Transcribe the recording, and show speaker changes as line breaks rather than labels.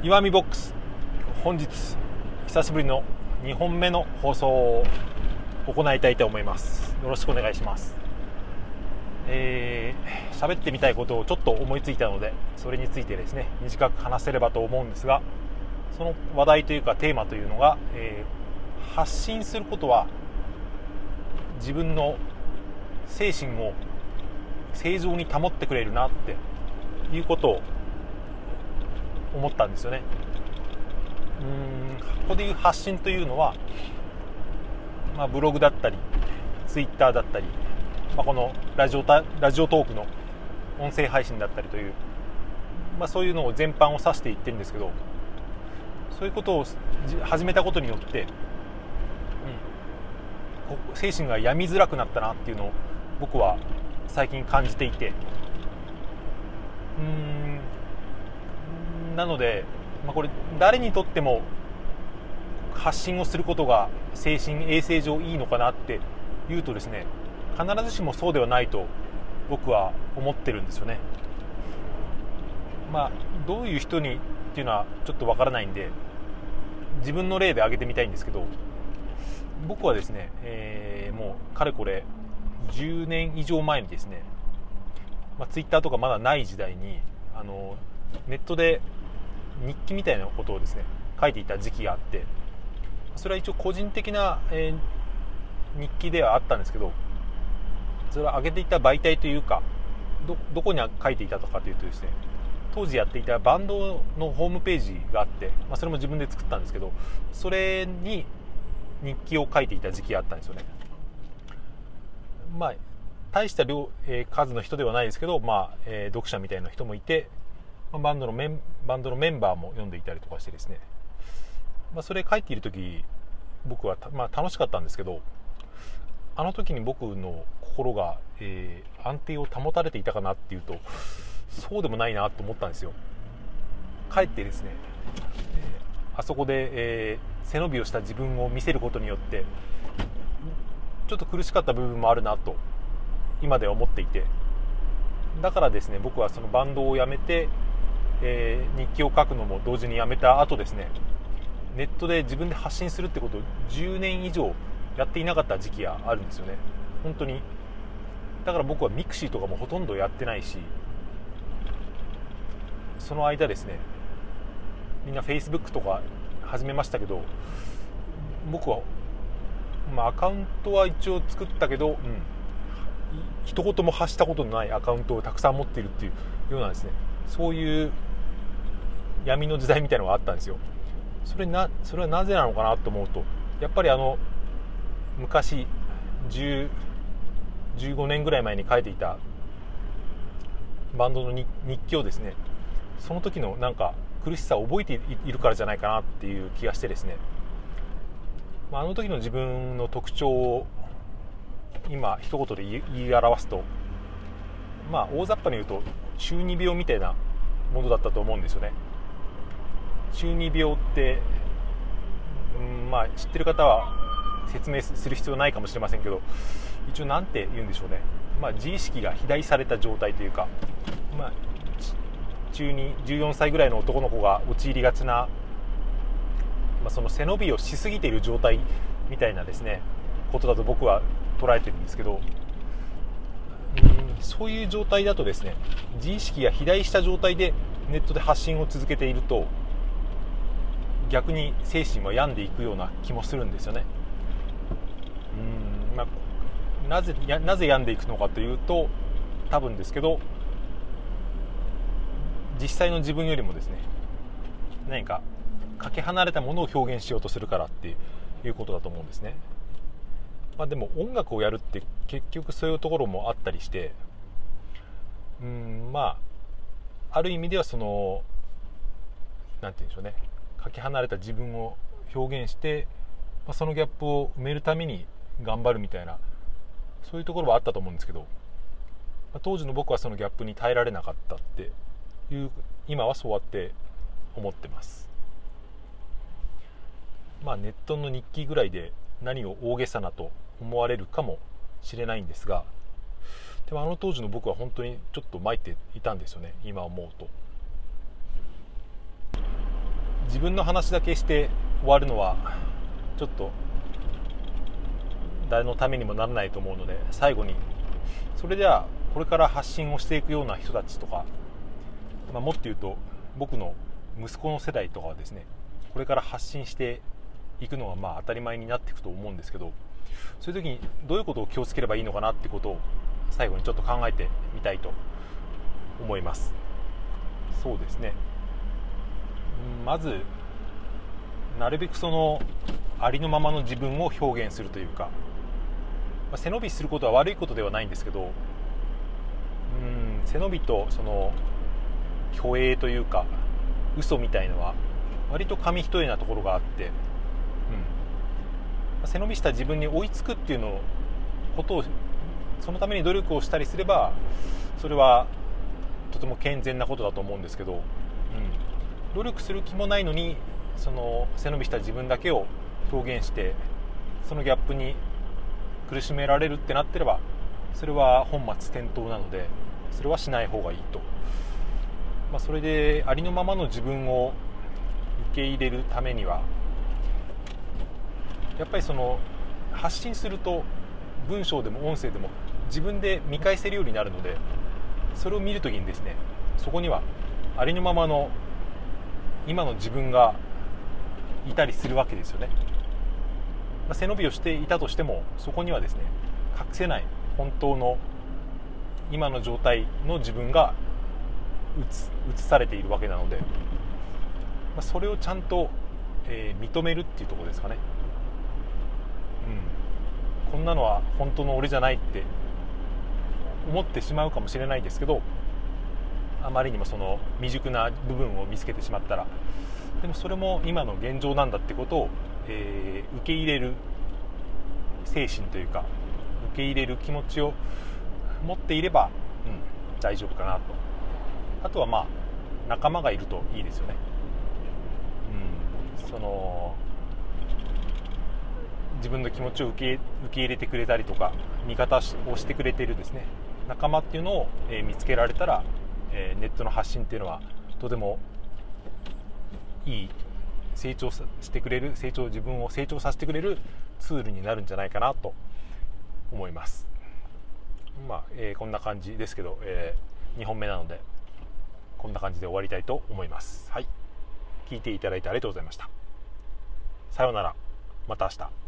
岩見ボックス。本日久しぶりの2本目の放送を行いたいと思います。よろしくお願いします。えー、喋ってみたいことをちょっと思いついたのでそれについてですね短く話せればと思うんですがその話題というかテーマというのが、えー、発信することは自分の精神を正常に保ってくれるなっていうことを思ったんですよね。うんここでいう発信というのは、まあ、ブログだったりツイッターだったり、まあ、このラジオラジオトークの音声配信だったりという、まあ、そういうのを全般を指していってるんですけどそういうことを始めたことによって、うん、精神が病みづらくなったなっていうのを僕は最近感じていてうんなので、まあ、これ誰にとっても発信をすることが精神衛生上いいのかなって言うとですね必ずしもそうではないと僕は思ってるんですよね。まあ、どういう人にっていうのはちょっとわからないんで自分の例で挙げてみたいんですけど僕はですね、えー、もうかれこれ10年以上前にですね、まあ、ツイッターとかまだない時代にあのネットで日記みたいなことをですね書いていた時期があってそれは一応個人的な、えー、日記ではあったんですけどそれは上げていた媒体というかどこに書いていたとかというとですね当時やっていたバンドのホームページがあって、まあ、それも自分で作ったんですけどそれに日記を書いていた時期があったんですよね。まあ大した量、えー、数の人ではないですけど、まあえー、読者みたいな人もいて、バンドのメンバンドのメンバーも読んでいたりとかしてですね、まあ、それ書いている時僕はまあ、楽しかったんですけどあの時に僕の心が、えー、安定を保たれていたかなっていうとそうでもないなと思ったんですよ。かえってですね、えー、あそこで、えー、背伸びをした自分を見せることによってちょっと苦しかった部分もあるなと今では思っていてだからですね僕はそのバンドを辞めてえー、日記を書くのも同時にやめた後ですね。ネットで自分で発信するってことを10年以上やっていなかった時期があるんですよね。本当に。だから僕は mixi とかもほとんどやってないしその間ですねみんな Facebook とか始めましたけど僕は、まあ、アカウントは一応作ったけど、うん、一言も発したことのないアカウントをたくさん持っているっていうようなですね。そういう闇の時代みたいなのがあったんですよ。それなそれはなぜなのかなと思うとやっぱりあの昔10 15年ぐらい前に書いていたバンドの日記をですねその時のなんか苦しさを覚えているからじゃないかなっていう気がしてですね、あ、あの時の自分の特徴を今一言で言い表すとまあ大雑把に言うと中二病みたいなものだったと思うんですよね。中二病って、うん、まあ知ってる方は説明する必要ないかもしれませんけど一応何て言うんでしょうね、まあ、自意識が肥大された状態というか、まあ、中に14歳ぐらいの男の子が陥りがちな、まあ、その背伸びをしすぎている状態みたいなですねことだと僕は捉えてるんですけどうんそういう状態だとですね自意識が肥大した状態でネットで発信を続けていると逆に精神は病んでいくような気もするんですよね。うんまあ、なぜなぜ病んでいくのかというと多分ですけど実際の自分よりもですね何かかけ離れたものを表現しようとするからっていうことだと思うんですね。まあ、でも音楽をやるって結局そういうところもあったりしてうんまあある意味ではその何て言うんでしょうねかけ離れた自分を表現して、まあ、そのギャップを埋めるために頑張るみたいなそういうところはあったと思うんですけど、まあ、当時の僕はそのギャップに耐えられなかったっていう今はそうやって思ってます。まあネットの日記ぐらいで何を大げさなと思われるかもしれないんですがでもあの当時の僕は本当にちょっと参っていたんですよね。今思うと。自分の話だけして終わるのはちょっと誰のためにもならないと思うので最後にそれではこれから発信をしていくような人たちとか、まあ、もっと言うと僕の息子の世代とかはですねこれから発信していくのはまあ当たり前になっていくと思うんですけどそういう時にどういうことを気をつければいいのかなってことを最後にちょっと考えてみたいと思います。そうですね。まずなるべくそのありのままの自分を表現するというか、まあ、背伸びすることは悪いことではないんですけどうん背伸びとその虚栄というか嘘みたいのは割と紙一重なところがあって、うん、背伸びした自分に追いつくっていうのことをそのために努力をしたりすればそれはとても健全なことだと思うんですけど、うん、努力する気もないのにその背伸びした自分だけを表現してそのギャップに苦しめられるってなってればそれは本末転倒なのでそれはしない方がいいと、まあ、それでありのままの自分を受け入れるためにはやっぱりその発信すると文章でも音声でも自分で見返せるようになるのでそれを見るときにですねそこにはありのままの今の自分がいたりするわけですよね、まあ、背伸びをしていたとしてもそこにはですね隠せない本当の今の状態の自分が映されているわけなので、まあ、それをちゃんと、えー、認めるっていうとこですかね、うん、こんなのは本当の俺じゃないって思ってしまうかもしれないですけどあまりにもその未熟な部分を見つけてしまったらでもそれも今の現状なんだってことを、えー、受け入れる精神というか受け入れる気持ちを持っていれば、うん、大丈夫かなと。あとはまあ仲間がいるといいですよね、うん、その自分の気持ちを受け受け入れてくれたりとか味方をしてくれているですね仲間っていうのを、えー、見つけられたら、えー、ネットの発信っていうのはとてもいい成長してくれる成長自分を成長させてくれるツールになるんじゃないかなと思います。まあ、えー、こんな感じですけど、えー、2本目なのでこんな感じで終わりたいと思います。はい。聞いていただいてありがとうございました。さようなら。また明日。